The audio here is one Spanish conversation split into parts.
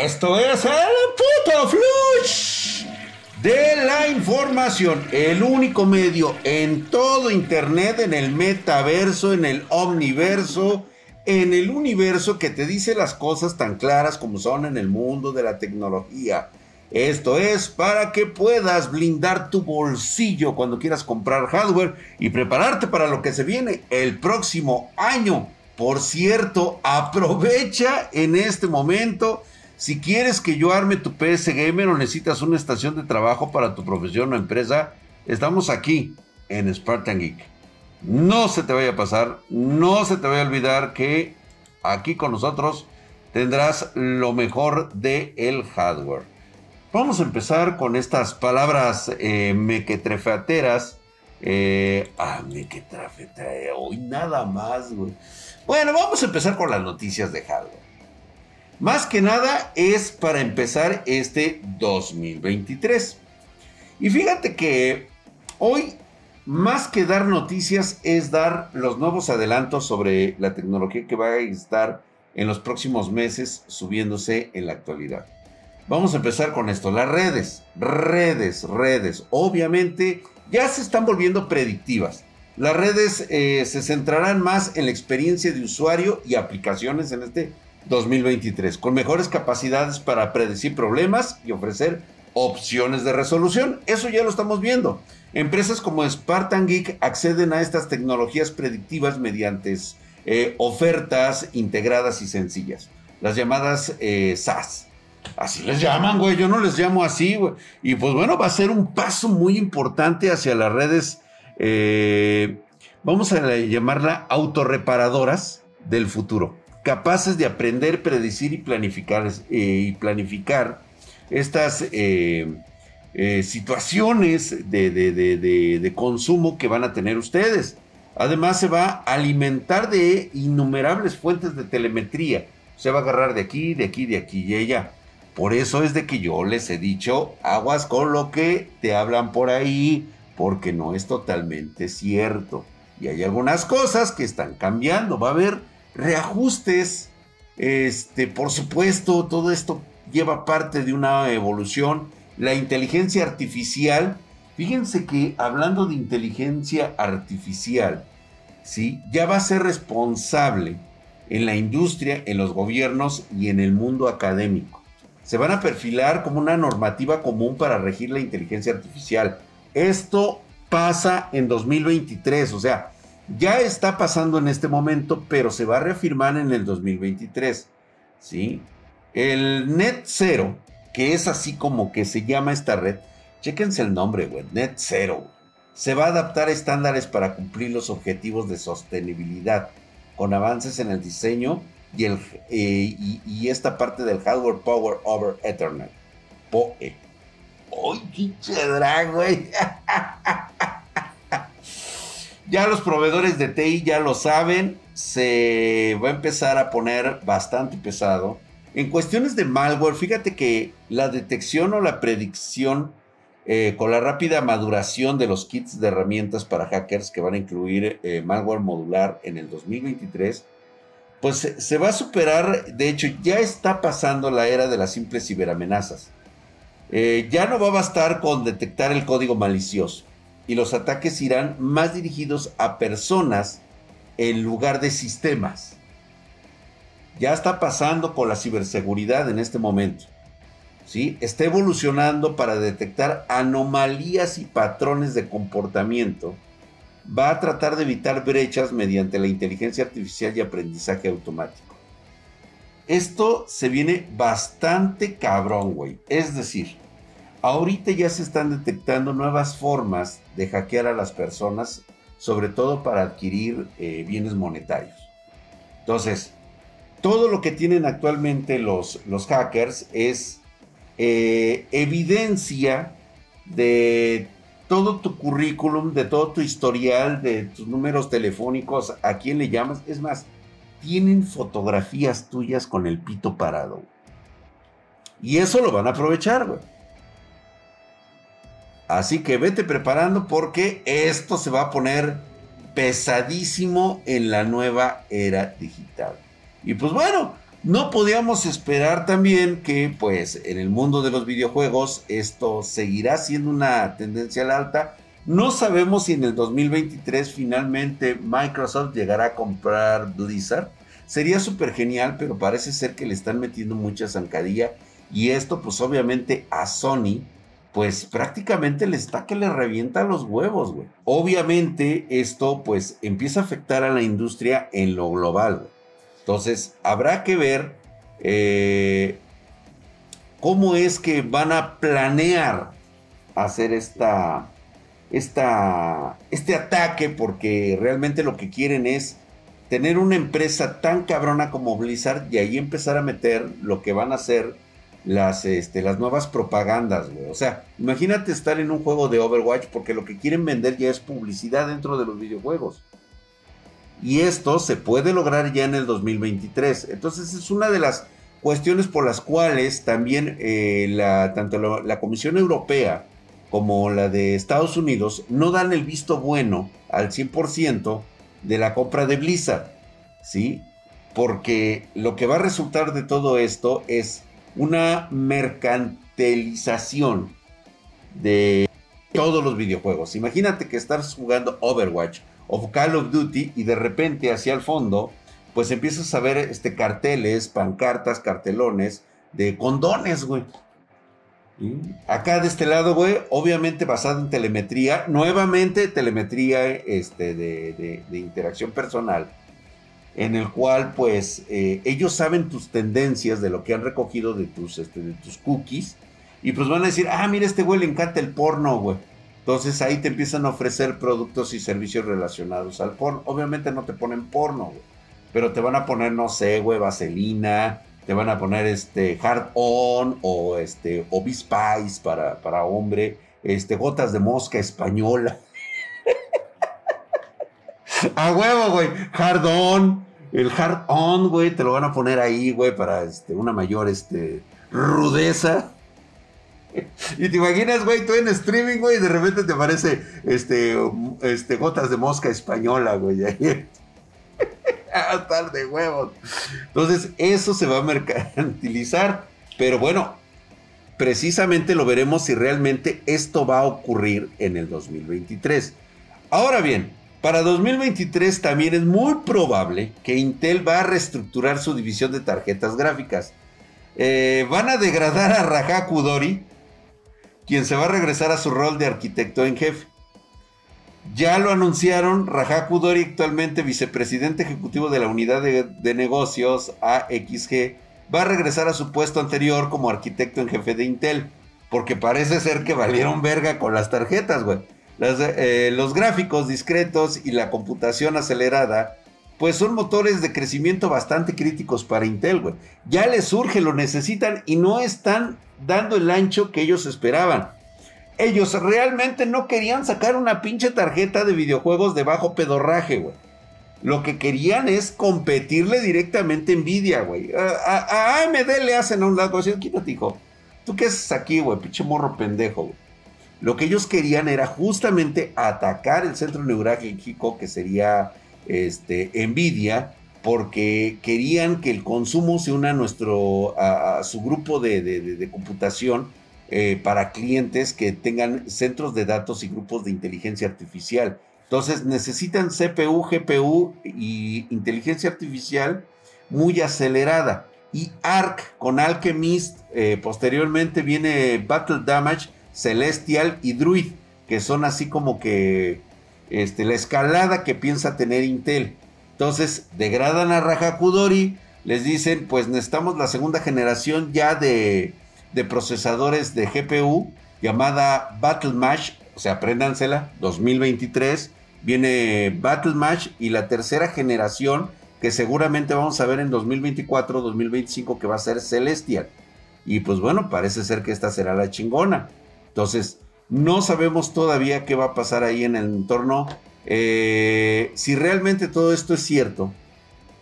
Esto es el puto flush de la información, el único medio en todo Internet, en el metaverso, en el omniverso, en el universo que te dice las cosas tan claras como son en el mundo de la tecnología. Esto es para que puedas blindar tu bolsillo cuando quieras comprar hardware y prepararte para lo que se viene el próximo año. Por cierto, aprovecha en este momento. Si quieres que yo arme tu PS Gamer o necesitas una estación de trabajo para tu profesión o empresa, estamos aquí en Spartan Geek. No se te vaya a pasar, no se te vaya a olvidar que aquí con nosotros tendrás lo mejor del el hardware. Vamos a empezar con estas palabras eh, mequetrefateras. Eh, ah, mequetrafeta, hoy nada más, güey. Bueno, vamos a empezar con las noticias de hardware. Más que nada es para empezar este 2023. Y fíjate que hoy, más que dar noticias, es dar los nuevos adelantos sobre la tecnología que va a estar en los próximos meses subiéndose en la actualidad. Vamos a empezar con esto. Las redes, redes, redes. Obviamente ya se están volviendo predictivas. Las redes eh, se centrarán más en la experiencia de usuario y aplicaciones en este 2023, con mejores capacidades para predecir problemas y ofrecer opciones de resolución. Eso ya lo estamos viendo. Empresas como Spartan Geek acceden a estas tecnologías predictivas mediante eh, ofertas integradas y sencillas, las llamadas eh, SaaS. Así les llaman, güey. Yo no les llamo así, güey. Y pues bueno, va a ser un paso muy importante hacia las redes, eh, vamos a llamarla autorreparadoras del futuro. Capaces de aprender, predecir y planificar, eh, y planificar estas eh, situaciones de, de consumo que van a tener ustedes. Además, se va a alimentar de innumerables fuentes de telemetría. Se va a agarrar de aquí, de aquí, de aquí y allá. Por eso es de que yo les he dicho, aguas con lo que te hablan por ahí, porque no es totalmente cierto. Y hay algunas cosas que están cambiando. Va a haber reajustes. Este, por supuesto, todo esto lleva parte de una evolución. La inteligencia artificial, fíjense que hablando de inteligencia artificial, ¿sí? ya va a ser responsable en la industria, en los gobiernos y en el mundo académico se van a perfilar como una normativa común para regir la inteligencia artificial. Esto pasa en 2023, o sea, ya está pasando en este momento, pero se va a reafirmar en el 2023. ¿sí? El Net Zero, que es así como que se llama esta red, chéquense el nombre, güey, Net Zero. Se va a adaptar a estándares para cumplir los objetivos de sostenibilidad, con avances en el diseño y, el, eh, y, esta parte del Hardware Power over Ethernet. PoE. ¡Uy, pinche drag, güey! ya los proveedores de TI ya lo saben. Se va a empezar a poner bastante pesado. En cuestiones de malware, fíjate que la detección o la predicción eh, con la rápida maduración de los kits de herramientas para hackers que van a incluir eh, malware modular en el 2023 pues se va a superar, de hecho ya está pasando la era de las simples ciberamenazas. Eh, ya no va a bastar con detectar el código malicioso y los ataques irán más dirigidos a personas en lugar de sistemas. Ya está pasando con la ciberseguridad en este momento. ¿sí? Está evolucionando para detectar anomalías y patrones de comportamiento va a tratar de evitar brechas mediante la inteligencia artificial y aprendizaje automático. Esto se viene bastante cabrón, güey. Es decir, ahorita ya se están detectando nuevas formas de hackear a las personas, sobre todo para adquirir eh, bienes monetarios. Entonces, todo lo que tienen actualmente los, hackers es eh, evidencia de todo tu currículum, de todo tu historial, de tus números telefónicos, a quién le llamas. Es más, tienen fotografías tuyas con el pito parado. Y eso lo van a aprovechar, güey. Así que vete preparando porque esto se va a poner pesadísimo en la nueva era digital. Y pues bueno, No podíamos esperar también que, pues, en el mundo de los videojuegos esto seguirá siendo una tendencia al alta. No sabemos si en el 2023 finalmente Microsoft llegará a comprar Blizzard. Sería súper genial, pero parece ser que le están metiendo mucha zancadilla. Y esto, pues, obviamente a Sony pues prácticamente le está que le revienta los huevos, güey. Obviamente esto pues empieza a afectar a la industria en lo global. Entonces habrá que ver eh, cómo es que van a planear hacer esta, esta, este ataque, porque realmente lo que quieren es tener una empresa tan cabrona como Blizzard y ahí empezar a meter lo que van a hacer las, este, las nuevas propagandas. O sea, imagínate estar en un juego de Overwatch porque lo que quieren vender ya es publicidad dentro de los videojuegos. Y esto se puede lograr ya en el 2023. Entonces es una de las cuestiones por las cuales también eh, la, tanto la, Comisión Europea como la de Estados Unidos no dan el visto bueno al 100% de la compra de Blizzard. ¿Sí? Porque lo que va a resultar de todo esto es una mercantilización de todos los videojuegos. Imagínate que estás jugando Overwatch o Call of Duty y de repente hacia el fondo, pues empiezas a ver este, carteles, pancartas, cartelones de condones, güey. Acá de este lado, güey, obviamente basado en telemetría, nuevamente telemetría este, de interacción personal en el cual pues eh, ellos saben tus tendencias de lo que han recogido de tus, este, de tus cookies y pues van a decir, ah, mira, este güey le encanta el porno, güey. Entonces ahí te empiezan a ofrecer productos y servicios relacionados al porno. Obviamente no te ponen porno, güey. Pero te van a poner, no sé, güey, vaselina, te van a poner este hard on o este o para, para hombre, este gotas de mosca española. A huevo, güey. Hard on. El hard on, güey, te lo van a poner ahí, güey, para este, una mayor este, rudeza. Y te imaginas, güey, tú en streaming, güey, y de repente te aparece este, este, gotas de mosca española, güey. estar de huevos. Entonces, eso se va a mercantilizar. Pero bueno, precisamente lo veremos si realmente esto va a ocurrir en el 2023. Ahora bien, para 2023 también es muy probable que Intel va a reestructurar su división de tarjetas gráficas. Eh, van a degradar a Raja Kudori, quien se va a regresar a su rol de arquitecto en jefe. Ya lo anunciaron, Raja Kudori, actualmente vicepresidente ejecutivo de la unidad de, de negocios AXG, va a regresar a su puesto anterior como arquitecto en jefe de Intel, porque parece ser que valieron verga con las tarjetas, güey. Eh, los gráficos discretos y la computación acelerada, pues son motores de crecimiento bastante críticos para Intel, güey. Ya les surge, lo necesitan y no están dando el ancho que ellos esperaban. Ellos realmente no querían sacar una pinche tarjeta de videojuegos de bajo pedorraje, güey. Lo que querían es competirle directamente a Nvidia, güey. A, AMD le hacen a un lado así, quítate, hijo. ¿Tú qué haces aquí, güey? Pinche morro pendejo, güey. Lo que ellos querían era justamente atacar el centro neurálgico que sería este, Nvidia, porque querían que el consumo se una a, nuestro, a, su grupo de, computación eh, para clientes que tengan centros de datos y grupos de inteligencia artificial. Entonces necesitan CPU, GPU y inteligencia artificial muy acelerada. Y ARC con Alchemist, eh, posteriormente viene Battle Damage, Celestial y Druid, que son así como que este, la escalada que piensa tener Intel. Entonces degradan a Raja Kudori, les dicen, pues necesitamos la segunda generación ya de, procesadores de GPU llamada Battle Match, o sea, apréndansela, 2023, viene Battle Match y la tercera generación que seguramente vamos a ver en 2024, 2025 que va a ser Celestial. Y pues bueno, parece ser que esta será la chingona. Entonces, no sabemos todavía qué va a pasar ahí en el entorno. Eh, si realmente todo esto es cierto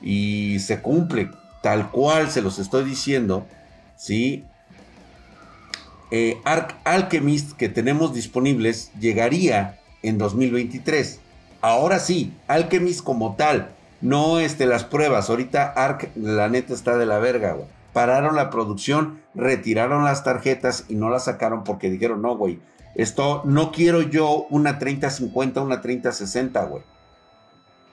y se cumple tal cual se los estoy diciendo, ¿sí? Eh, Arc Alchemist que tenemos disponibles llegaría en 2023. Ahora sí, Alchemist como tal, no este, las pruebas. Ahorita ARC, la neta, está de la verga, güey. Pararon la producción, retiraron las tarjetas y no las sacaron porque dijeron, no, güey, esto no quiero yo una 3050, una 3060, güey.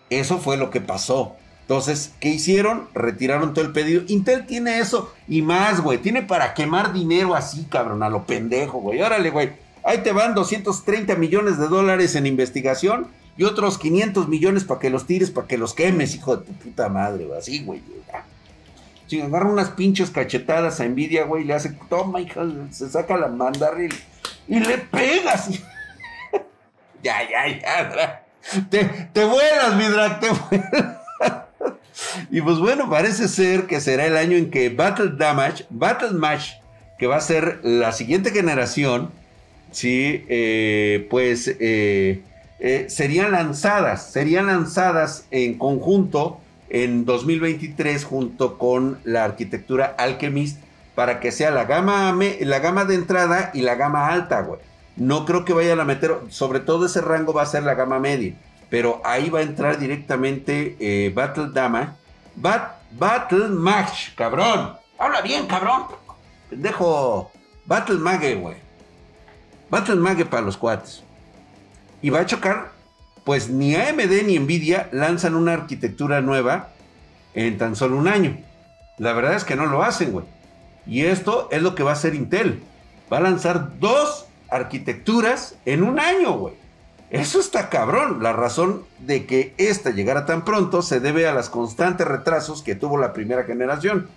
Eso fue lo que pasó. Entonces, ¿qué hicieron? Retiraron todo el pedido. Intel tiene eso y más, güey. Tiene para quemar dinero así, cabrón, a lo pendejo, güey. Órale, güey. Ahí te van 230 millones de dólares en investigación y otros 500 millones para que los tires, para que los quemes, hijo de tu puta madre, güey. Así, güey. Si agarra unas pinches cachetadas a Nvidia, güey, le hace, toma, hija, se saca la mandarril y le pegas. ya, ya, ya, Te, te vuelas, mi drag, te vuelas. y pues bueno, parece ser que será el año en que Battle Damage, Battle Match, que va a ser la siguiente generación, sí, eh, pues eh, eh, serían lanzadas, serían lanzadas en conjunto en 2023 junto con la arquitectura Alchemist para que sea la gama, la gama de entrada y la gama alta, güey. No creo que vayan a meter, sobre todo ese rango va a ser la gama media, pero ahí va a entrar directamente eh, Battle Dama, Battle Match, cabrón. Habla bien, cabrón. Pendejo. Battle Mage, güey. Battle Mage para los cuates. Y va a chocar, pues ni AMD ni Nvidia lanzan una arquitectura nueva en tan solo un año. La verdad es que no lo hacen, güey. Y esto es lo que va a hacer Intel. Va a lanzar dos arquitecturas en un año, güey. Eso está cabrón. La razón de que esta llegara tan pronto se debe a los constantes retrasos que tuvo la primera generación,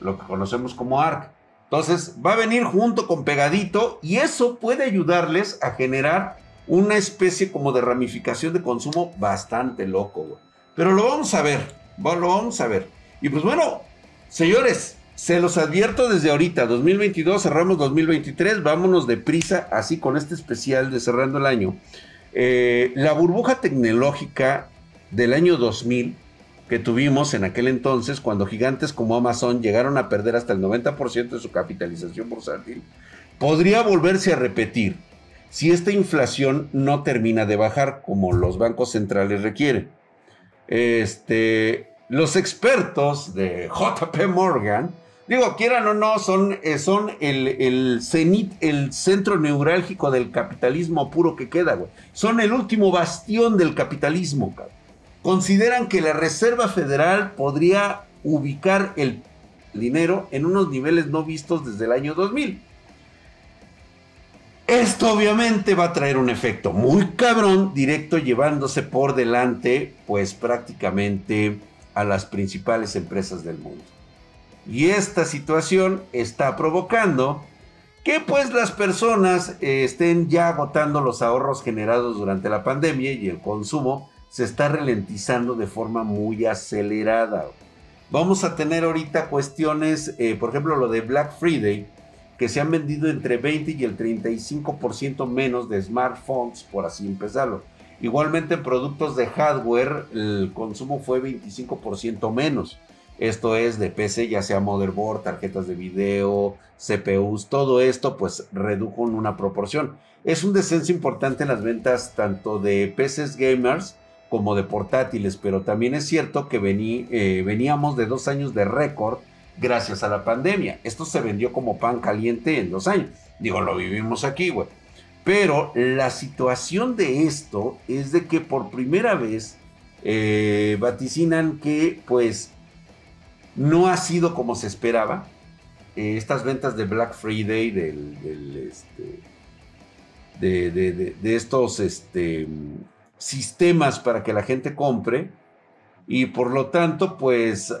lo que conocemos como ARC. Entonces va a venir junto con pegadito y eso puede ayudarles a generar una especie como de ramificación de consumo bastante loco, güey. Pero lo vamos a ver, lo vamos a ver. Y pues bueno, señores, se los advierto desde ahorita, 2022, cerramos 2023, vámonos deprisa, así con este especial de cerrando el año. Eh, la burbuja tecnológica del año 2000 que tuvimos en aquel entonces, cuando gigantes como Amazon llegaron a perder hasta el 90% de su capitalización bursátil, podría volverse a repetir si esta inflación no termina de bajar como los bancos centrales requieren. Este, los expertos de JP Morgan Digo, quieran o no, son, eh, son el, el, cenit, el centro neurálgico del capitalismo puro que queda, güey. Son el último bastión del capitalismo, cabrón. Consideran que la Reserva Federal podría ubicar el dinero en unos niveles no vistos desde el año 2000. Esto obviamente va a traer un efecto muy cabrón, directo llevándose por delante, pues prácticamente a las principales empresas del mundo. Y esta situación está provocando que pues las personas eh, estén ya agotando los ahorros generados durante la pandemia y el consumo se está ralentizando de forma muy acelerada. Vamos a tener ahorita cuestiones, eh, por ejemplo lo de Black Friday, que se han vendido entre 20 y el 35% menos de smartphones, por así empezarlo. Igualmente en productos de hardware el consumo fue 25% menos. Esto es de PC, ya sea motherboard, tarjetas de video, CPUs, todo esto pues redujo en una proporción. Es un descenso importante en las ventas tanto de PCs gamers como de portátiles, pero también es cierto que eh, veníamos de dos años de récord gracias a la pandemia. Esto se vendió como pan caliente en dos años. Digo, lo vivimos aquí, güey. Pero la situación de esto es de que por primera vez eh, vaticinan que pues no ha sido como se esperaba. Eh, estas ventas de Black Friday, este, de, estos este, sistemas para que la gente compre, y por lo tanto, pues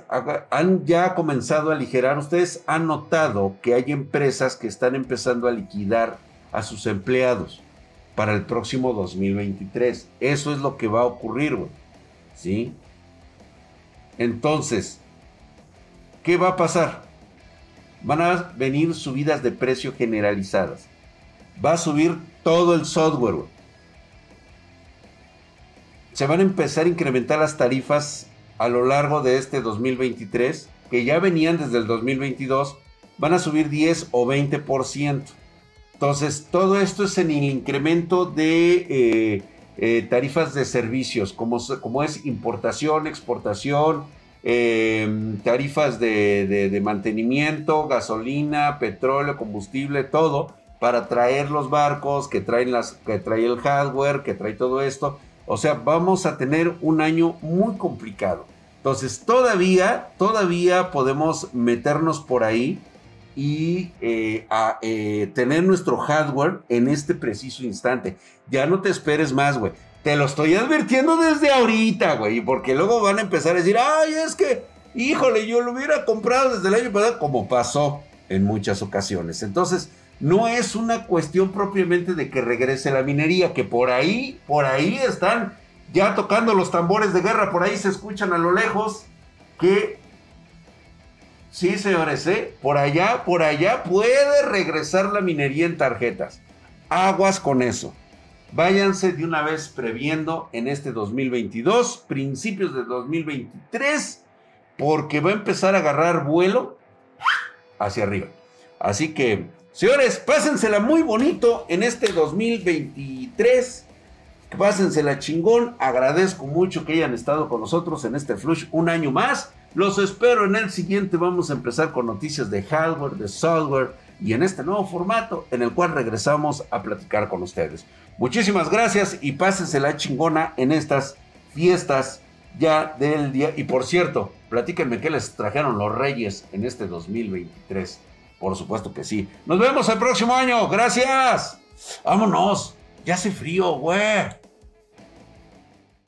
han ya comenzado a aligerar. Ustedes han notado que hay empresas que están empezando a liquidar a sus empleados para el próximo 2023. Eso es lo que va a ocurrir, güey. ¿Sí? Entonces, ¿Qué va a pasar? Van a venir subidas de precio generalizadas. Va a subir todo el software. Se van a empezar a incrementar las tarifas a lo largo de este 2023, que ya venían desde el 2022, van a subir 10 o 20%. Entonces, todo esto es en el incremento de eh, eh, tarifas de servicios, como, como es importación, exportación, em, tarifas de, mantenimiento, gasolina, petróleo, combustible, todo, para traer los barcos, que traen las, que trae el hardware, que trae todo esto. O sea, vamos a tener un año muy complicado. Entonces, todavía, todavía podemos meternos por ahí y eh, eh, tener nuestro hardware en este preciso instante. Ya no te esperes más, güey. Te lo estoy advirtiendo desde ahorita, güey, porque luego van a empezar a decir, ay, es que, híjole, yo lo hubiera comprado desde el año pasado, como pasó en muchas ocasiones. Entonces, no es una cuestión propiamente de que regrese la minería, que por ahí, por ahí están ya tocando los tambores de guerra, por ahí se escuchan a lo lejos que sí, señores, ¿eh? por allá, por allá puede regresar la minería en tarjetas. Aguas con eso. Váyanse de una vez previendo en este 2022, principios de 2023, porque va a empezar a agarrar vuelo hacia arriba. Así que, señores, pásensela muy bonito en este 2023 Pásensela chingón. Agradezco mucho que hayan estado con nosotros en este Flush un año más. Los espero en el siguiente. Vamos a empezar con noticias de hardware, de software y en este nuevo formato en el cual regresamos a platicar con ustedes. Muchísimas gracias y pásensela chingona en estas fiestas ya del día. Y por cierto, platíquenme qué les trajeron los Reyes en este 2023. Por supuesto que sí. Nos vemos el próximo año. Gracias. Vámonos. Ya hace frío, güey.